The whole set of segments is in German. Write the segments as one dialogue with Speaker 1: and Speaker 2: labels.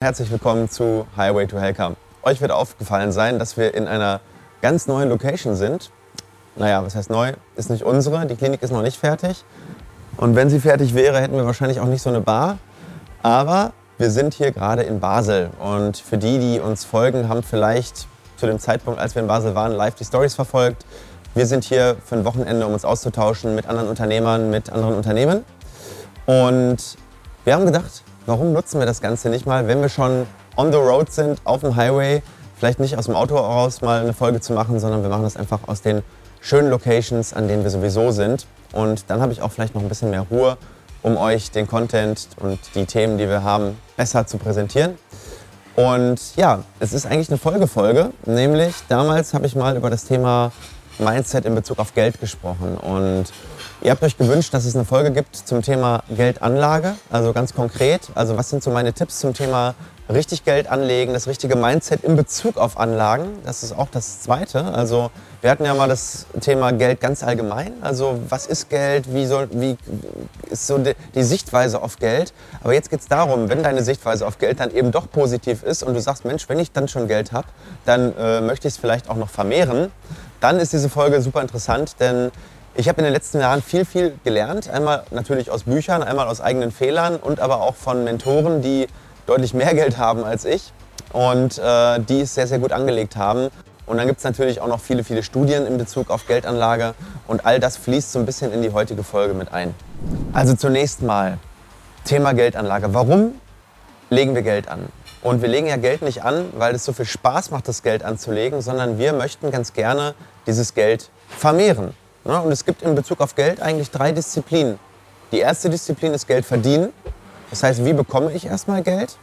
Speaker 1: Herzlich willkommen zu Highway to Hellcamp. Euch wird aufgefallen sein, dass wir in einer ganz neuen Location sind. Naja, was heißt neu? Ist nicht unsere, die Klinik ist noch nicht fertig. Und wenn sie fertig wäre, hätten wir wahrscheinlich auch nicht so eine Bar. Aber wir sind hier gerade in Basel. Und für die, die uns folgen, haben vielleicht zu dem Zeitpunkt, als wir in Basel waren, live die Stories verfolgt. Wir sind hier für ein Wochenende, um uns auszutauschen mit anderen Unternehmern, mit anderen Unternehmen. Und wir haben gedacht, warum nutzen wir das Ganze nicht mal, wenn wir schon on the road sind, auf dem Highway, vielleicht nicht aus dem Auto heraus mal eine Folge zu machen, sondern wir machen das einfach aus den schönen Locations, an denen wir sowieso sind. Und dann habe ich auch vielleicht noch ein bisschen mehr Ruhe, um euch den Content und die Themen, die wir haben, besser zu präsentieren. Und ja, es ist eigentlich eine Folgefolge, nämlich damals habe ich mal über das Thema Mindset in Bezug auf Geld gesprochen. Und ihr habt euch gewünscht, dass es eine Folge gibt zum Thema Geldanlage, also ganz konkret. Also was sind so meine Tipps zum Thema richtig Geld anlegen, das richtige Mindset in Bezug auf Anlagen. Das ist auch das Zweite. Also wir hatten ja mal das Thema Geld ganz allgemein. Also was ist Geld? Wie, soll, wie ist so die, die Sichtweise auf Geld? Aber jetzt geht es darum, wenn deine Sichtweise auf Geld dann eben doch positiv ist und du sagst, Mensch, wenn ich dann schon Geld habe, dann äh, möchte ich es vielleicht auch noch vermehren. Dann ist diese Folge super interessant, denn ich habe in den letzten Jahren viel, viel gelernt. Einmal natürlich aus Büchern, einmal aus eigenen Fehlern und aber auch von Mentoren, die deutlich mehr Geld haben als ich und äh, die es sehr, sehr gut angelegt haben. Und dann gibt es natürlich auch noch viele, viele Studien in Bezug auf Geldanlage und all das fließt so ein bisschen in die heutige Folge mit ein. Also zunächst mal Thema Geldanlage. Warum legen wir Geld an? Und wir legen ja Geld nicht an, weil es so viel Spaß macht, das Geld anzulegen, sondern wir möchten ganz gerne dieses Geld vermehren. Und es gibt in Bezug auf Geld eigentlich drei Disziplinen. Die erste Disziplin ist Geld verdienen. Das heißt, wie bekomme ich erstmal Geld?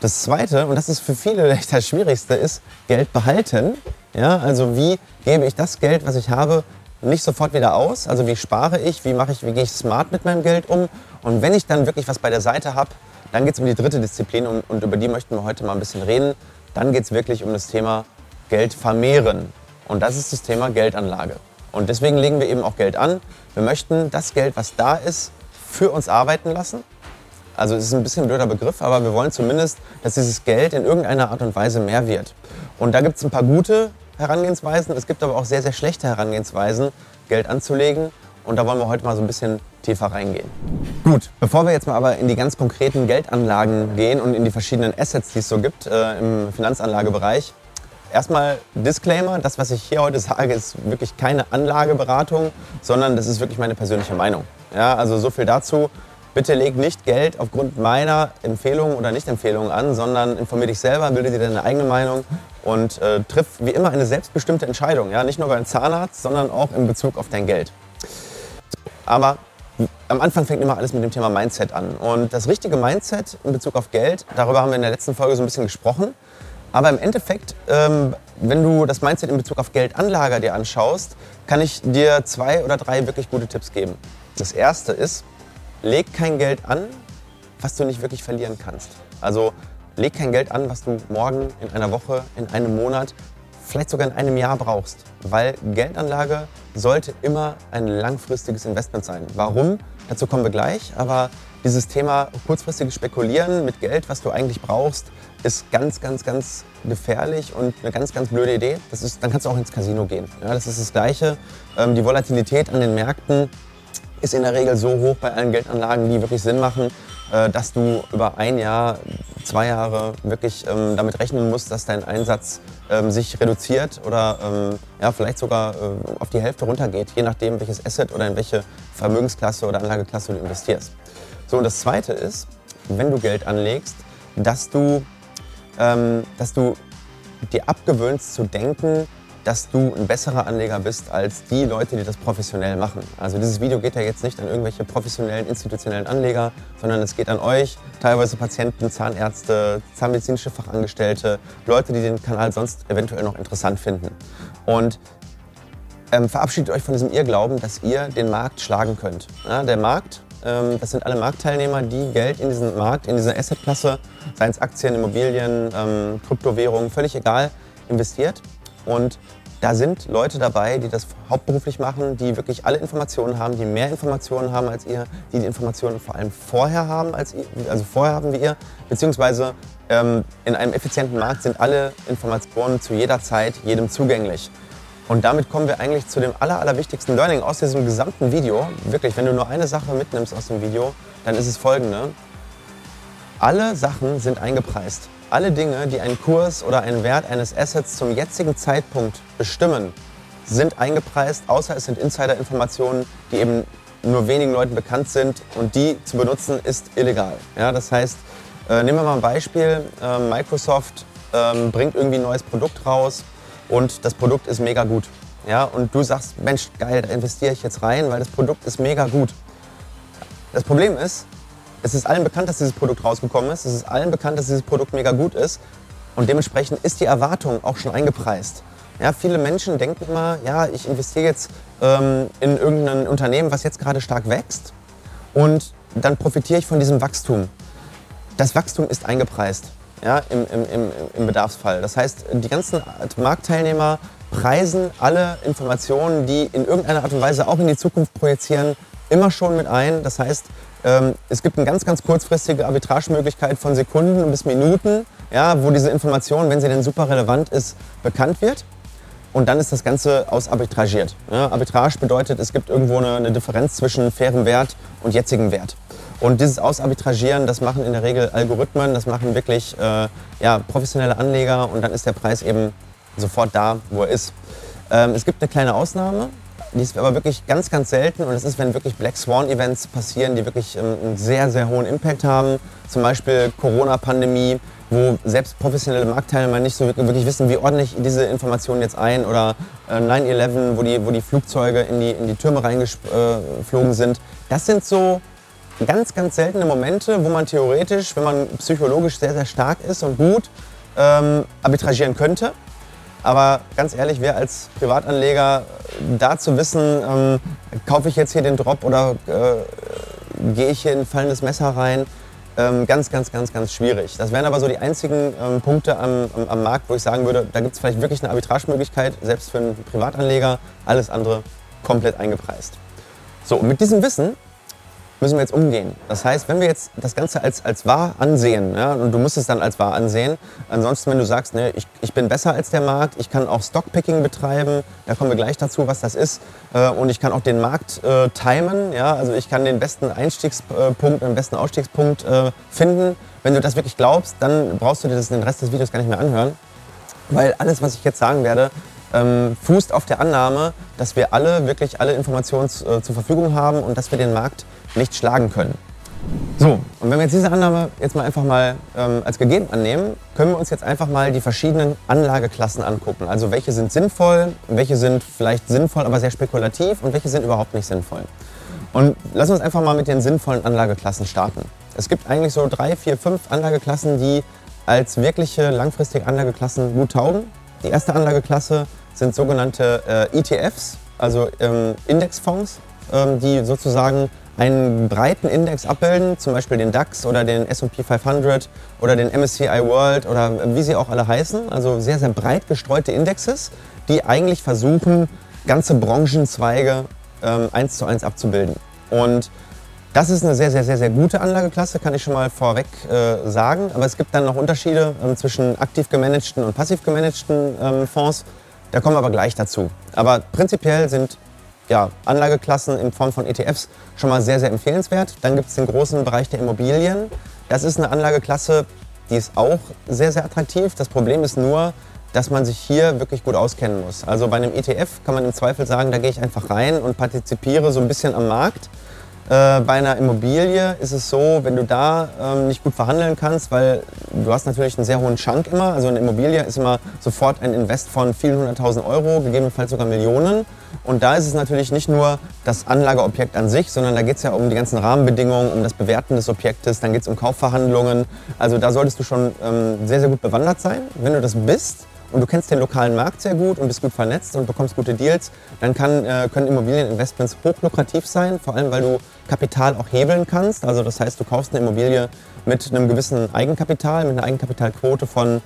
Speaker 1: Das zweite, und das ist für viele echt das Schwierigste, ist Geld behalten. Ja, also wie gebe ich das Geld, was ich habe, nicht sofort wieder aus? Also wie spare ich? Wie, mache ich, wie gehe ich smart mit meinem Geld um? Und wenn ich dann wirklich was bei der Seite habe, dann geht es um die dritte Disziplin und, und über die möchten wir heute mal ein bisschen reden. Dann geht es wirklich um das Thema Geld vermehren. Und das ist das Thema Geldanlage. Und deswegen legen wir eben auch Geld an. Wir möchten das Geld, was da ist, für uns arbeiten lassen. Also es ist ein bisschen ein blöder Begriff, aber wir wollen zumindest, dass dieses Geld in irgendeiner Art und Weise mehr wird. Und da gibt es ein paar gute Herangehensweisen. Es gibt aber auch sehr, sehr schlechte Herangehensweisen, Geld anzulegen. Und da wollen wir heute mal so ein bisschen tiefer reingehen. Gut, bevor wir jetzt mal aber in die ganz konkreten Geldanlagen gehen und in die verschiedenen Assets, die es so gibt äh, im Finanzanlagebereich, erstmal Disclaimer, das, was ich hier heute sage, ist wirklich keine Anlageberatung, sondern das ist wirklich meine persönliche Meinung. Ja, also so viel dazu. Bitte leg nicht Geld aufgrund meiner Empfehlungen oder Nicht-Empfehlungen an, sondern informier dich selber, bilde dir deine eigene Meinung und äh, triff wie immer eine selbstbestimmte Entscheidung. Ja? Nicht nur beim Zahnarzt, sondern auch in Bezug auf dein Geld. Aber am Anfang fängt immer alles mit dem Thema Mindset an. Und das richtige Mindset in Bezug auf Geld, darüber haben wir in der letzten Folge so ein bisschen gesprochen. Aber im Endeffekt, ähm, wenn du das Mindset in Bezug auf Geldanlage dir anschaust, kann ich dir zwei oder drei wirklich gute Tipps geben. Das erste ist, leg kein Geld an, was du nicht wirklich verlieren kannst. Also leg kein Geld an, was du morgen, in einer Woche, in einem Monat, vielleicht sogar in einem Jahr brauchst. Weil Geldanlage sollte immer ein langfristiges Investment sein. Warum? Dazu kommen wir gleich. Aber dieses Thema kurzfristiges Spekulieren mit Geld, was du eigentlich brauchst, ist ganz, ganz, ganz gefährlich und eine ganz, ganz blöde Idee. Das ist, dann kannst du auch ins Casino gehen. Ja, das ist das Gleiche. Ähm, die Volatilität an den Märkten ist in der Regel so hoch bei allen Geldanlagen, die wirklich Sinn machen, äh, dass du über ein Jahr, zwei Jahre wirklich ähm, damit rechnen musst, dass dein Einsatz ähm, sich reduziert oder ähm, ja, vielleicht sogar äh, auf die Hälfte runtergeht, je nachdem, welches Asset oder in welche Vermögensklasse oder Anlageklasse du investierst. So, und das Zweite ist, wenn du Geld anlegst, dass du, ähm, dass du dir abgewöhnst zu denken, dass du ein besserer Anleger bist als die Leute, die das professionell machen. Also dieses Video geht ja jetzt nicht an irgendwelche professionellen, institutionellen Anleger, sondern es geht an euch, teilweise Patienten, Zahnärzte, zahnmedizinische Fachangestellte, Leute, die den Kanal sonst eventuell noch interessant finden. Und ähm, verabschiedet euch von diesem Irrglauben, dass ihr den Markt schlagen könnt. Ja, der Markt, ähm, das sind alle Marktteilnehmer, die Geld in diesen Markt, in diese Assetklasse, seien es Aktien, Immobilien, ähm, Kryptowährungen, völlig egal, investiert. Und da sind Leute dabei, die das hauptberuflich machen, die wirklich alle Informationen haben, die mehr Informationen haben als ihr, die die Informationen vor allem vorher haben als ihr, also vorher haben wie ihr, beziehungsweise ähm, in einem effizienten Markt sind alle Informationen zu jeder Zeit jedem zugänglich. Und damit kommen wir eigentlich zu dem aller, allerwichtigsten Learning aus diesem gesamten Video. Wirklich, wenn du nur eine Sache mitnimmst aus dem Video, dann ist es folgende. Alle Sachen sind eingepreist. Alle Dinge, die einen Kurs oder einen Wert eines Assets zum jetzigen Zeitpunkt bestimmen, sind eingepreist, außer es sind Insider-Informationen, die eben nur wenigen Leuten bekannt sind und die zu benutzen ist illegal. Ja, das heißt, äh, nehmen wir mal ein Beispiel, äh, Microsoft äh, bringt irgendwie ein neues Produkt raus und das Produkt ist mega gut. Ja, und du sagst, Mensch, geil, da investiere ich jetzt rein, weil das Produkt ist mega gut. Das Problem ist, es ist allen bekannt, dass dieses Produkt rausgekommen ist. Es ist allen bekannt, dass dieses Produkt mega gut ist. Und dementsprechend ist die Erwartung auch schon eingepreist. Ja, viele Menschen denken immer, ja, ich investiere jetzt ähm, in irgendein Unternehmen, was jetzt gerade stark wächst und dann profitiere ich von diesem Wachstum. Das Wachstum ist eingepreist ja, im, im, im, im Bedarfsfall. Das heißt, die ganzen Marktteilnehmer preisen alle Informationen, die in irgendeiner Art und Weise auch in die Zukunft projizieren, immer schon mit ein. Das heißt, es gibt eine ganz, ganz kurzfristige Arbitragemöglichkeit von Sekunden bis Minuten, ja, wo diese Information, wenn sie denn super relevant ist, bekannt wird. Und dann ist das Ganze ausarbitragiert. Ja, Arbitrage bedeutet, es gibt irgendwo eine, eine Differenz zwischen fairem Wert und jetzigem Wert. Und dieses Ausarbitragieren, das machen in der Regel Algorithmen, das machen wirklich äh, ja, professionelle Anleger und dann ist der Preis eben sofort da, wo er ist. Ähm, es gibt eine kleine Ausnahme, die ist aber wirklich ganz, ganz selten und das ist, wenn wirklich Black Swan Events passieren, die wirklich ähm, einen sehr, sehr hohen Impact haben. Zum Beispiel Corona-Pandemie, wo selbst professionelle Marktteilnehmer nicht so wirklich wissen, wie ordne ich diese Informationen jetzt ein oder äh, 9-11, wo die, wo die Flugzeuge in die, in die Türme reingeflogen äh, sind. Das sind so ganz, ganz seltene Momente, wo man theoretisch, wenn man psychologisch sehr, sehr stark ist und gut, ähm, arbitragieren könnte. Aber ganz ehrlich, wer als Privatanleger da zu wissen, ähm, kaufe ich jetzt hier den Drop oder äh, gehe ich hier in ein fallendes Messer rein, ähm, ganz, ganz, ganz, ganz schwierig. Das wären aber so die einzigen ähm, Punkte am, am, am, Markt, wo ich sagen würde, da gibt es vielleicht wirklich eine Arbitragemöglichkeit, selbst für einen Privatanleger. Alles andere komplett eingepreist. So, und mit diesem Wissen müssen wir jetzt umgehen. Das heißt, wenn wir jetzt das Ganze als, als wahr ansehen, ja, und du musst es dann als wahr ansehen, ansonsten, wenn du sagst, ne, ich, ich bin besser als der Markt, ich kann auch Stockpicking betreiben, da kommen wir gleich dazu, was das ist, äh, und ich kann auch den Markt äh, timen, ja, also ich kann den besten Einstiegspunkt, den besten Ausstiegspunkt äh, finden. Wenn du das wirklich glaubst, dann brauchst du dir das, den Rest des Videos gar nicht mehr anhören, weil alles, was ich jetzt sagen werde, ähm, fußt auf der Annahme, dass wir alle wirklich alle Informationen äh, zur Verfügung haben und dass wir den Markt nicht schlagen können. So, und wenn wir jetzt diese Annahme jetzt mal einfach mal ähm, als gegeben annehmen, können wir uns jetzt einfach mal die verschiedenen Anlageklassen angucken. Also welche sind sinnvoll, welche sind vielleicht sinnvoll, aber sehr spekulativ und welche sind überhaupt nicht sinnvoll. Und lass uns einfach mal mit den sinnvollen Anlageklassen starten. Es gibt eigentlich so drei, vier, fünf Anlageklassen, die als wirkliche langfristige Anlageklassen gut taugen. Die erste Anlageklasse sind sogenannte äh, ETFs, also ähm, Indexfonds, ähm, die sozusagen einen breiten Index abbilden, zum Beispiel den DAX oder den S&P 500 oder den MSCI World oder wie sie auch alle heißen. Also sehr, sehr breit gestreute Indexes, die eigentlich versuchen, ganze Branchenzweige ähm, eins zu eins abzubilden. Und das ist eine sehr, sehr, sehr, sehr gute Anlageklasse, kann ich schon mal vorweg äh, sagen. Aber es gibt dann noch Unterschiede ähm, zwischen aktiv gemanagten und passiv gemanagten ähm, Fonds. Da kommen wir aber gleich dazu. Aber prinzipiell sind ja, Anlageklassen in Form von ETFs schon mal sehr, sehr empfehlenswert. Dann gibt es den großen Bereich der Immobilien. Das ist eine Anlageklasse, die ist auch sehr, sehr attraktiv. Das Problem ist nur, dass man sich hier wirklich gut auskennen muss. Also bei einem ETF kann man im Zweifel sagen, da gehe ich einfach rein und partizipiere so ein bisschen am Markt. Äh, bei einer Immobilie ist es so, wenn du da ähm, nicht gut verhandeln kannst, weil du hast natürlich einen sehr hohen Schank immer. Also eine Immobilie ist immer sofort ein Invest von vielen hunderttausend Euro, gegebenenfalls sogar Millionen. Und da ist es natürlich nicht nur das Anlageobjekt an sich, sondern da geht es ja um die ganzen Rahmenbedingungen, um das Bewerten des Objektes, dann geht es um Kaufverhandlungen. Also da solltest du schon ähm, sehr, sehr gut bewandert sein. Wenn du das bist, und du kennst den lokalen Markt sehr gut und bist gut vernetzt und bekommst gute Deals, dann kann, äh, können Immobilieninvestments hochlukrativ sein, vor allem weil du Kapital auch hebeln kannst. Also das heißt, du kaufst eine Immobilie mit einem gewissen Eigenkapital, mit einer Eigenkapitalquote von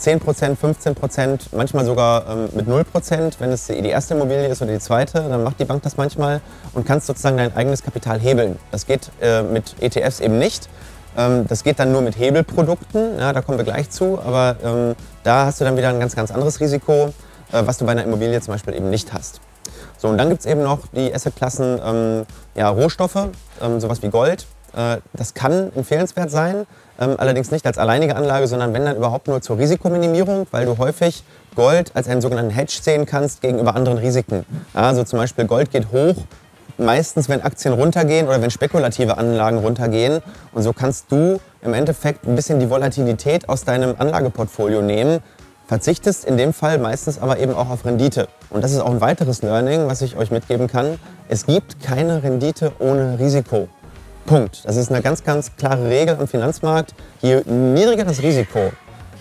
Speaker 1: 10%, 15%, manchmal sogar ähm, mit 0%. Wenn es die erste Immobilie ist oder die zweite, dann macht die Bank das manchmal und kannst sozusagen dein eigenes Kapital hebeln. Das geht äh, mit ETFs eben nicht. Ähm, das geht dann nur mit Hebelprodukten, ja, da kommen wir gleich zu, aber ähm, da hast du dann wieder ein ganz, ganz anderes Risiko, äh, was du bei einer Immobilie zum Beispiel eben nicht hast. So, und dann gibt es eben noch die Assetklassen ähm, ja, Rohstoffe, ähm, sowas wie Gold. Äh, das kann empfehlenswert sein, ähm, allerdings nicht als alleinige Anlage, sondern wenn dann überhaupt nur zur Risikominimierung, weil du häufig Gold als einen sogenannten Hedge sehen kannst gegenüber anderen Risiken. Also zum Beispiel Gold geht hoch, meistens wenn Aktien runtergehen oder wenn spekulative Anlagen runtergehen. Und so kannst du im Endeffekt ein bisschen die Volatilität aus deinem Anlageportfolio nehmen, verzichtest in dem Fall meistens aber eben auch auf Rendite. Und das ist auch ein weiteres Learning, was ich euch mitgeben kann. Es gibt keine Rendite ohne Risiko. Punkt. Das ist eine ganz, ganz klare Regel am Finanzmarkt. Je niedriger das Risiko,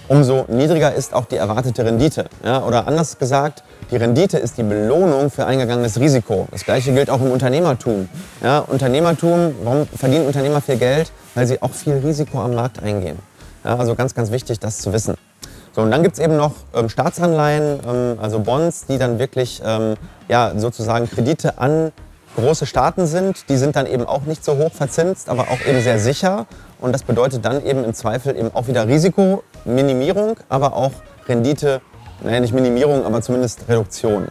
Speaker 1: umso niedriger ist auch die erwartete Rendite. Ja, oder anders gesagt, die Rendite ist die Belohnung für eingegangenes Risiko. Das gleiche gilt auch im Unternehmertum. Ja, Unternehmertum, warum verdienen Unternehmer viel Geld? Weil sie auch viel Risiko am Markt eingehen. Ja, also ganz, ganz wichtig, das zu wissen. So, und dann gibt es eben noch ähm, Staatsanleihen, ähm, also Bonds, die dann wirklich ähm, ja, sozusagen Kredite an große Staaten sind. Die sind dann eben auch nicht so hoch verzinst, aber auch eben sehr sicher. Und das bedeutet dann eben im Zweifel eben auch wieder Risikominimierung, aber auch Rendite, naja nicht Minimierung, aber zumindest Reduktion.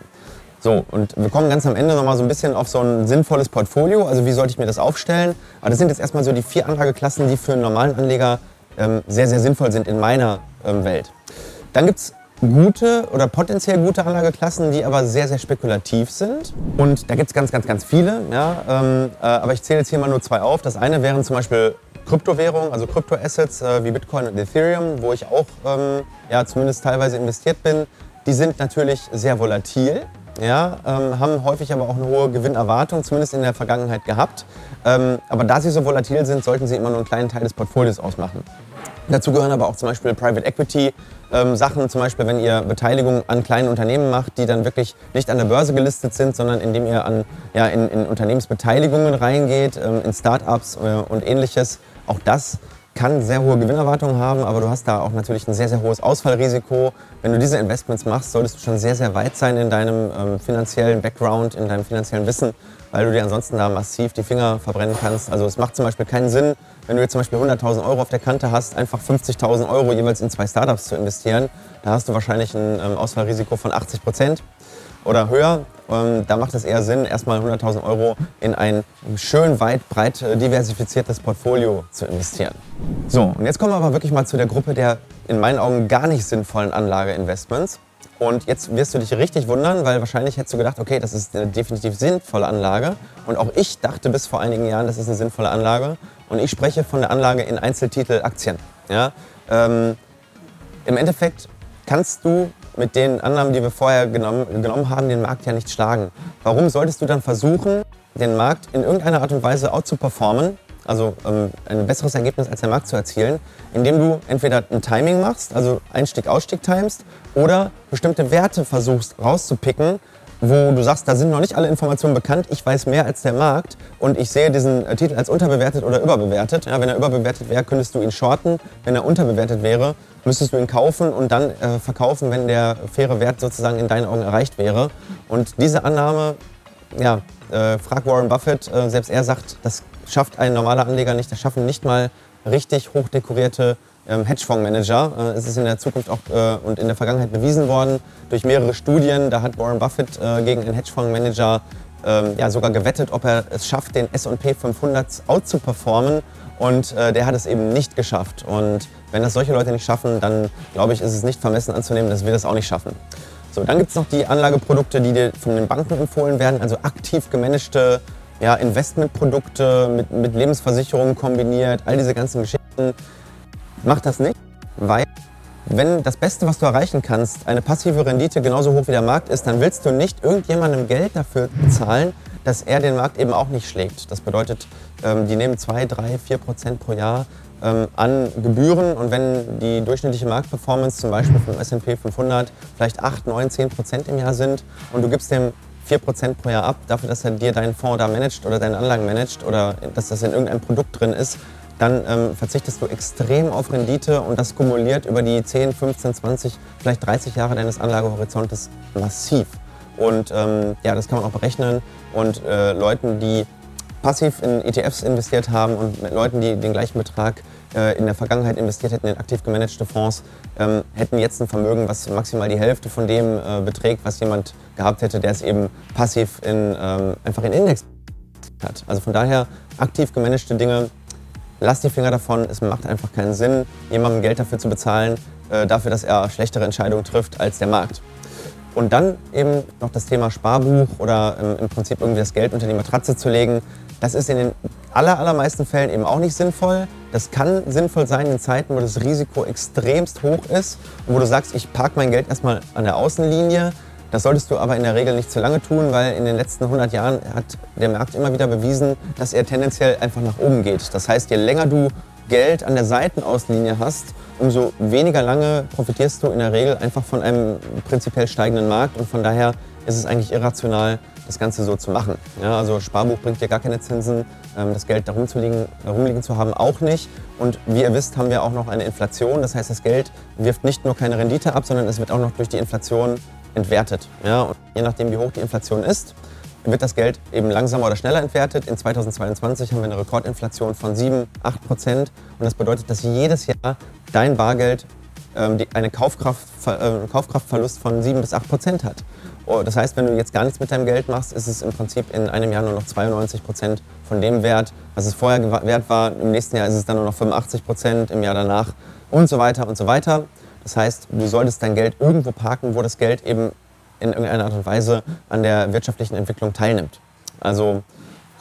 Speaker 1: So, und wir kommen ganz am Ende nochmal so ein bisschen auf so ein sinnvolles Portfolio. Also wie sollte ich mir das aufstellen? Aber das sind jetzt erstmal so die vier Anlageklassen, die für einen normalen Anleger ähm, sehr, sehr sinnvoll sind in meiner ähm, Welt. Dann gibt es gute oder potenziell gute Anlageklassen, die aber sehr, sehr spekulativ sind. Und da gibt es ganz, ganz, ganz viele. Ja, ähm, äh, aber ich zähle jetzt hier mal nur zwei auf. Das eine wären zum Beispiel Kryptowährungen, also Kryptoassets äh, wie Bitcoin und Ethereum, wo ich auch ähm, ja, zumindest teilweise investiert bin. Die sind natürlich sehr volatil. Ja, ähm, haben häufig aber auch eine hohe Gewinnerwartung, zumindest in der Vergangenheit gehabt. Ähm, aber da sie so volatil sind, sollten sie immer nur einen kleinen Teil des Portfolios ausmachen. Dazu gehören aber auch zum Beispiel Private Equity ähm, Sachen, zum Beispiel wenn ihr Beteiligung an kleinen Unternehmen macht, die dann wirklich nicht an der Börse gelistet sind, sondern indem ihr an, ja, in, in Unternehmensbeteiligungen reingeht, ähm, in Startups äh, und ähnliches. Auch das kann sehr hohe Gewinnerwartungen haben, aber du hast da auch natürlich ein sehr, sehr hohes Ausfallrisiko. Wenn du diese Investments machst, solltest du schon sehr, sehr weit sein in deinem ähm, finanziellen Background, in deinem finanziellen Wissen, weil du dir ansonsten da massiv die Finger verbrennen kannst. Also es macht zum Beispiel keinen Sinn, wenn du jetzt zum Beispiel 100.000 Euro auf der Kante hast, einfach 50.000 Euro jeweils in zwei Startups zu investieren. Da hast du wahrscheinlich ein ähm, Ausfallrisiko von 80 Prozent oder höher. Ähm, da macht es eher Sinn, erstmal 100.000 Euro in ein schön weit, breit äh, diversifiziertes Portfolio zu investieren. So, und jetzt kommen wir aber wirklich mal zu der Gruppe der in meinen Augen gar nicht sinnvollen Anlageinvestments. Und jetzt wirst du dich richtig wundern, weil wahrscheinlich hättest du gedacht, okay, das ist eine definitiv sinnvolle Anlage. Und auch ich dachte bis vor einigen Jahren, das ist eine sinnvolle Anlage. Und ich spreche von der Anlage in Einzeltitel Aktien. Ja? Ähm, Im Endeffekt kannst du mit den Annahmen, die wir vorher genommen, genommen haben, den Markt ja nicht schlagen. Warum solltest du dann versuchen, den Markt in irgendeiner Art und Weise out zu performen, also ähm, ein besseres Ergebnis als der Markt zu erzielen, indem du entweder ein Timing machst, also Einstieg-Ausstieg timest, oder bestimmte Werte versuchst rauszupicken, wo du sagst, da sind noch nicht alle Informationen bekannt, ich weiß mehr als der Markt und ich sehe diesen äh, Titel als unterbewertet oder überbewertet. Ja, wenn er überbewertet wäre, könntest du ihn shorten. Wenn er unterbewertet wäre, müsstest du ihn kaufen und dann äh, verkaufen, wenn der faire Wert sozusagen in deinen Augen erreicht wäre. Und diese Annahme, ja, äh, frag Warren Buffett, äh, selbst er sagt, das schafft ein normaler Anleger nicht, das schaffen nicht mal richtig hochdekorierte Hedgefondsmanager. Äh, es ist in der Zukunft auch äh, und in der Vergangenheit bewiesen worden durch mehrere Studien. Da hat Warren Buffett äh, gegen einen Hedgefondsmanager ähm, ja, sogar gewettet, ob er es schafft, den S&P 500 out zu performen. Und der hat es eben nicht geschafft. Und wenn das solche Leute nicht schaffen, dann glaube ich, ist es nicht vermessen anzunehmen, dass wir das auch nicht schaffen. So, dann gibt es noch die Anlageprodukte, die dir von den Banken empfohlen werden, also aktiv gemanagte ja, Investmentprodukte mit, mit Lebensversicherungen kombiniert, all diese ganzen Geschichten. Mach das nicht, weil wenn das Beste, was du erreichen kannst, eine passive Rendite genauso hoch wie der Markt ist, dann willst du nicht irgendjemandem Geld dafür zahlen, dass er den Markt eben auch nicht schlägt. Das bedeutet, ähm, die nehmen 2, 3, 4 Prozent pro Jahr ähm, an Gebühren und wenn die durchschnittliche Marktperformance zum Beispiel vom S&P 500 vielleicht 8, 9, 10 Prozent im Jahr sind und du gibst dem 4 Prozent pro Jahr ab, dafür, dass er dir deinen Fonds da managt oder deine Anlagen managt oder dass das in irgendeinem Produkt drin ist, dann ähm, verzichtest du extrem auf Rendite und das kumuliert über die 10, 15, 20, vielleicht 30 Jahre deines Anlagehorizontes massiv. Und ähm, ja, das kann man auch berechnen. Und äh, Leuten, die passiv in ETFs investiert haben und mit Leuten, die den gleichen Betrag äh, in der Vergangenheit investiert hätten in aktiv gemanagte Fonds, ähm, hätten jetzt ein Vermögen, was maximal die Hälfte von dem äh, beträgt, was jemand gehabt hätte, der es eben passiv in, ähm, einfach in Index hat. Also von daher aktiv gemanagte Dinge, lasst die Finger davon. Es macht einfach keinen Sinn, jemandem Geld dafür zu bezahlen, äh, dafür, dass er schlechtere Entscheidungen trifft als der Markt. Und dann eben noch das Thema Sparbuch oder ähm, im Prinzip irgendwie das Geld unter die Matratze zu legen. Das ist in den aller, allermeisten Fällen eben auch nicht sinnvoll. Das kann sinnvoll sein in Zeiten, wo das Risiko extremst hoch ist und wo du sagst, ich parke mein Geld erstmal an der Außenlinie. Das solltest du aber in der Regel nicht zu lange tun, weil in den letzten 100 Jahren hat der Markt immer wieder bewiesen, dass er tendenziell einfach nach oben geht. Das heißt, je länger du Geld an der Seitenaußenlinie hast, umso weniger lange profitierst du in der Regel einfach von einem prinzipiell steigenden Markt und von daher ist es eigentlich irrational, das Ganze so zu machen. Ja, also Sparbuch bringt dir gar keine Zinsen, ähm, das Geld da rumzuliegen, rumliegen zu haben auch nicht. Und wie ihr wisst, haben wir auch noch eine Inflation. Das heißt, das Geld wirft nicht nur keine Rendite ab, sondern es wird auch noch durch die Inflation entwertet. Ja, und je nachdem, wie hoch die Inflation ist, wird das Geld eben langsamer oder schneller entwertet. In 2022 haben wir eine Rekordinflation von 7, 8 Prozent. Und das bedeutet, dass jedes Jahr dein Bargeld ähm, die, eine Kaufkraft, äh, Kaufkraftverlust von 7 bis 8 Prozent hat. Oh, das heißt, wenn du jetzt gar nichts mit deinem Geld machst, ist es im Prinzip in einem Jahr nur noch 92 Prozent von dem Wert, was es vorher wert war. Im nächsten Jahr ist es dann nur noch 85 Prozent, im Jahr danach und so weiter und so weiter. Das heißt, du solltest dein Geld irgendwo parken, wo das Geld eben in irgendeiner Art und Weise an der wirtschaftlichen Entwicklung teilnimmt. Also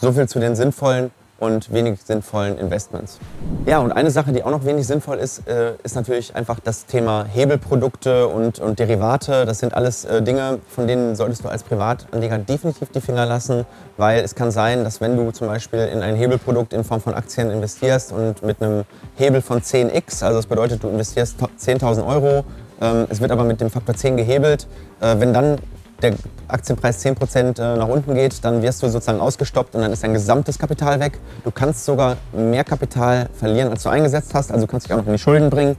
Speaker 1: so viel zu den sinnvollen und wenig sinnvollen Investments. Ja, und eine Sache, die auch noch wenig sinnvoll ist, äh, ist natürlich einfach das Thema Hebelprodukte und, und Derivate. Das sind alles äh, Dinge, von denen solltest du als Privatanleger definitiv die Finger lassen, weil es kann sein, dass wenn du zum Beispiel in ein Hebelprodukt in Form von Aktien investierst und mit einem Hebel von 10x, also das bedeutet, du investierst 10.000 Euro ähm, es wird aber mit dem Faktor 10 gehebelt. Äh, wenn dann der Aktienpreis 10% äh, nach unten geht, dann wirst du sozusagen ausgestoppt und dann ist dein gesamtes Kapital weg. Du kannst sogar mehr Kapital verlieren, als du eingesetzt hast, also kannst dich auch noch in die Schulden bringen.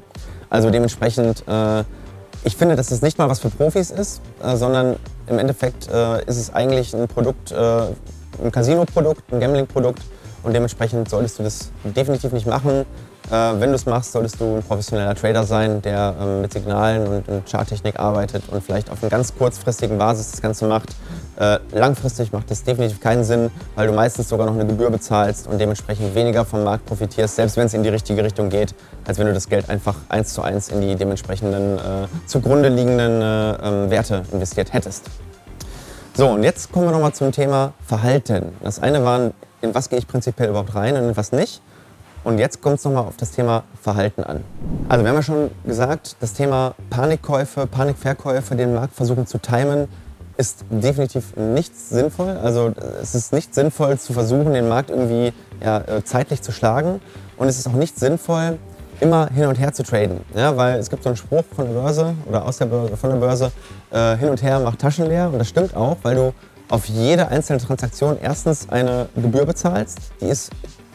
Speaker 1: Also dementsprechend, äh, ich finde, dass das nicht mal was für Profis ist, sondern im Endeffekt ist es eigentlich ein Produkt, ein Casino-Produkt, ein Gambling-Produkt und dementsprechend solltest du das definitiv nicht machen. Äh, wenn du es machst, solltest du ein professioneller Trader sein, der ähm, mit Signalen und, und Charttechnik arbeitet und vielleicht auf einer ganz kurzfristigen Basis das Ganze macht. Äh, langfristig macht das definitiv keinen Sinn, weil du meistens sogar noch eine Gebühr bezahlst und dementsprechend weniger vom Markt profitierst, selbst wenn es in die richtige Richtung geht, als wenn du das Geld einfach eins zu eins in die dementsprechenden äh, zugrunde liegenden äh, ähm, Werte investiert hättest. So, und jetzt kommen wir nochmal zum Thema Verhalten. Das eine war, in was gehe ich prinzipiell überhaupt rein und in was nicht. Und jetzt kommt es nochmal auf das Thema Verhalten an. Also wir haben ja schon gesagt, das Thema Panikkäufe, Panikverkäufe, den Markt versuchen zu timen, ist definitiv nicht sinnvoll. Also es ist nicht sinnvoll zu versuchen, den Markt irgendwie ja, äh, zeitlich zu schlagen. Und es ist auch nicht sinnvoll, immer hin und her zu traden. Ja, weil es gibt so einen Spruch von der Börse oder aus der Börse, von der Börse, äh, hin und her macht Taschen leer. Und das stimmt auch, weil du auf jede einzelne Transaktion erstens eine Gebühr bezahlst. Die ist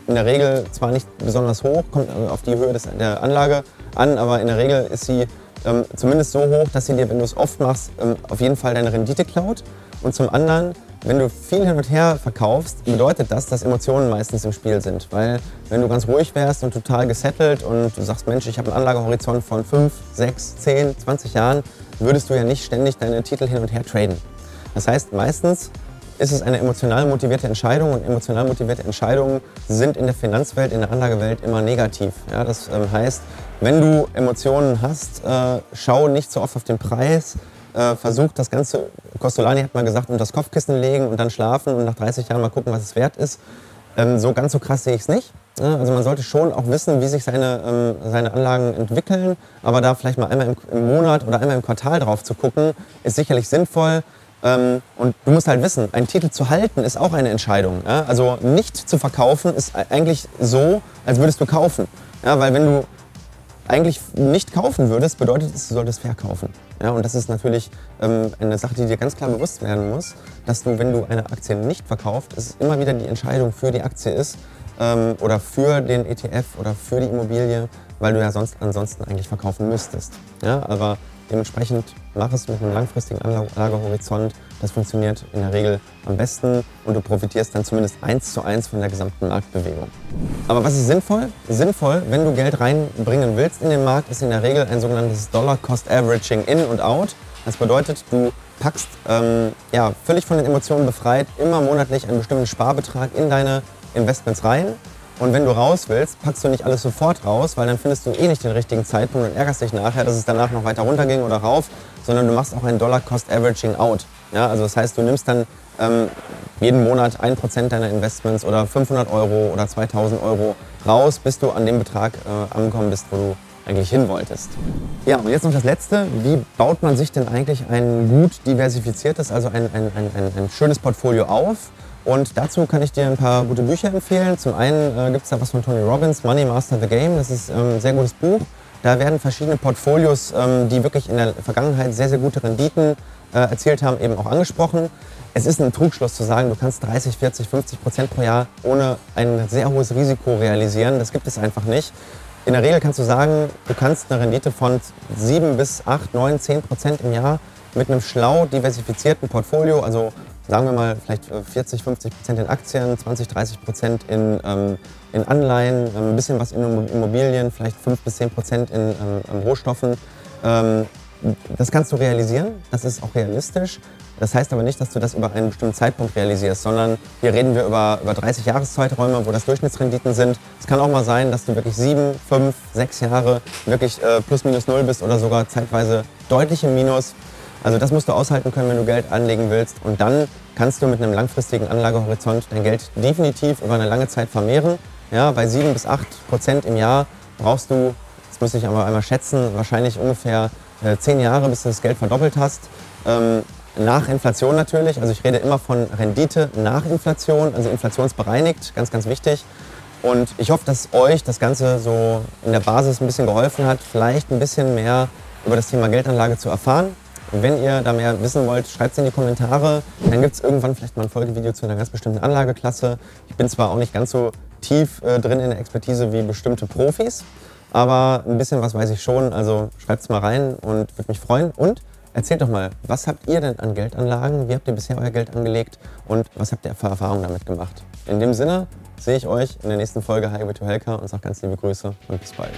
Speaker 1: in der Regel zwar nicht besonders hoch, kommt auf die Höhe des, der Anlage an, aber in der Regel ist sie ähm, zumindest so hoch, dass sie dir, wenn du es oft machst, ähm, auf jeden Fall deine Rendite klaut. Und zum anderen, wenn du viel hin und her verkaufst, bedeutet das, dass Emotionen meistens im Spiel sind. Weil wenn du ganz ruhig wärst und total gesettelt und du sagst, Mensch, ich habe einen Anlagehorizont von 5, 6, 10, 20 Jahren, würdest du ja nicht ständig deine Titel hin und her traden. Das heißt, meistens ist es eine emotional motivierte Entscheidung und emotional motivierte Entscheidungen sind in der Finanzwelt, in der Anlagewelt immer negativ. Ja, das ähm, heißt, wenn du Emotionen hast, äh, schau nicht so oft auf den Preis, äh, versuch das Ganze, Costolani hat mal gesagt, unter das Kopfkissen legen und dann schlafen und nach 30 Jahren mal gucken, was es wert ist. Ähm, so ganz so krass sehe ich es nicht. Also man sollte schon auch wissen, wie sich seine, ähm, seine Anlagen entwickeln, aber da vielleicht mal einmal im, im Monat oder einmal im Quartal drauf zu gucken, ist sicherlich sinnvoll. Ähm, und du musst halt wissen, einen Titel zu halten ist auch eine Entscheidung. Ja? Also nicht zu verkaufen ist eigentlich so, als würdest du kaufen. Ja, weil wenn du eigentlich nicht kaufen würdest, bedeutet es, du solltest verkaufen. Ja, und das ist natürlich ähm, eine Sache, die dir ganz klar bewusst werden muss, dass du, wenn du eine Aktie nicht verkaufst, es immer wieder die Entscheidung für die Aktie ist ähm, oder für den ETF oder für die Immobilie, weil du ja sonst ansonsten eigentlich verkaufen müsstest. Ja, aber Dementsprechend mach es mit einem langfristigen Anlagehorizont. Das funktioniert in der Regel am besten und du profitierst dann zumindest eins zu eins von der gesamten Marktbewegung. Aber was ist sinnvoll? Sinnvoll, wenn du Geld reinbringen willst in den Markt, ist in der Regel ein sogenanntes Dollar Cost Averaging in und out. Das bedeutet, du packst ähm, ja, völlig von den Emotionen befreit immer monatlich einen bestimmten Sparbetrag in deine Investments rein. Und wenn du raus willst, packst du nicht alles sofort raus, weil dann findest du eh nicht den richtigen Zeitpunkt und ärgerst dich nachher, dass es danach noch weiter runterging oder rauf, sondern du machst auch ein Dollar-Cost-Averaging out. Ja, also das heißt, du nimmst dann ähm, jeden Monat 1% deiner Investments oder 500 Euro oder 2000 Euro raus, bis du an dem Betrag äh, angekommen bist, wo du eigentlich hin wolltest. Ja, und jetzt noch das Letzte. Wie baut man sich denn eigentlich ein gut diversifiziertes, also ein, ein, ein, ein, schönes Portfolio auf? Und dazu kann ich dir ein paar gute Bücher empfehlen. Zum einen äh, gibt es da was von Tony Robbins, Money Master the Game. Das ist ähm, ein sehr gutes Buch. Da werden verschiedene Portfolios, ähm, die wirklich in der Vergangenheit sehr, sehr gute Renditen äh, erzielt haben, eben auch angesprochen. Es ist ein Trugschluss zu sagen, du kannst 30, 40, 50 Prozent pro Jahr ohne ein sehr hohes Risiko realisieren. Das gibt es einfach nicht. In der Regel kannst du sagen, du kannst eine Rendite von 7 bis 8, 9, 10 Prozent im Jahr mit einem schlau diversifizierten Portfolio, also sagen wir mal vielleicht 40, äh, 50 Prozent in Aktien, 20, 30 Prozent in, ähm, in Anleihen, ähm, ein bisschen was in Immobilien, vielleicht 5 bis 10 Prozent in ähm, Rohstoffen. Ähm, das kannst du realisieren, das ist auch realistisch. Das heißt aber nicht, dass du das über einen bestimmten Zeitpunkt realisierst, sondern hier reden wir über, über 30 Jahreszeiträume, wo das Durchschnittsrenditen sind. Es kann auch mal sein, dass du wirklich sieben, fünf, sechs Jahre wirklich äh, plus minus null bist oder sogar zeitweise deutlich im Minus. Also das musst du aushalten können, wenn du Geld anlegen willst. Und dann kannst du mit einem langfristigen Anlagehorizont dein Geld definitiv über eine lange Zeit vermehren. Ja, bei 7 bis 8 Prozent im Jahr brauchst du, das muss ich aber einmal schätzen, wahrscheinlich ungefähr äh, 10 Jahre, bis du das Geld verdoppelt hast. Ähm, nach Inflation natürlich, also ich rede immer von Rendite nach Inflation, also inflationsbereinigt, ganz, ganz wichtig. Und ich hoffe, dass euch das Ganze so in der Basis ein bisschen geholfen hat, vielleicht ein bisschen mehr über das Thema Geldanlage zu erfahren. Wenn ihr da mehr wissen wollt, schreibt es in die Kommentare. Dann gibt es irgendwann vielleicht mal ein Folgevideo zu einer ganz bestimmten Anlageklasse. Ich bin zwar auch nicht ganz so tief äh, drin in der Expertise wie bestimmte Profis, aber ein bisschen was weiß ich schon. Also schreibt es mal rein und würde mich freuen. Und erzählt doch mal, was habt ihr denn an Geldanlagen? Wie habt ihr bisher euer Geld angelegt? Und was habt ihr für Erfahrungen damit gemacht? In dem Sinne sehe ich euch in der nächsten Folge Highway to Helka und sage ganz liebe Grüße und bis bald.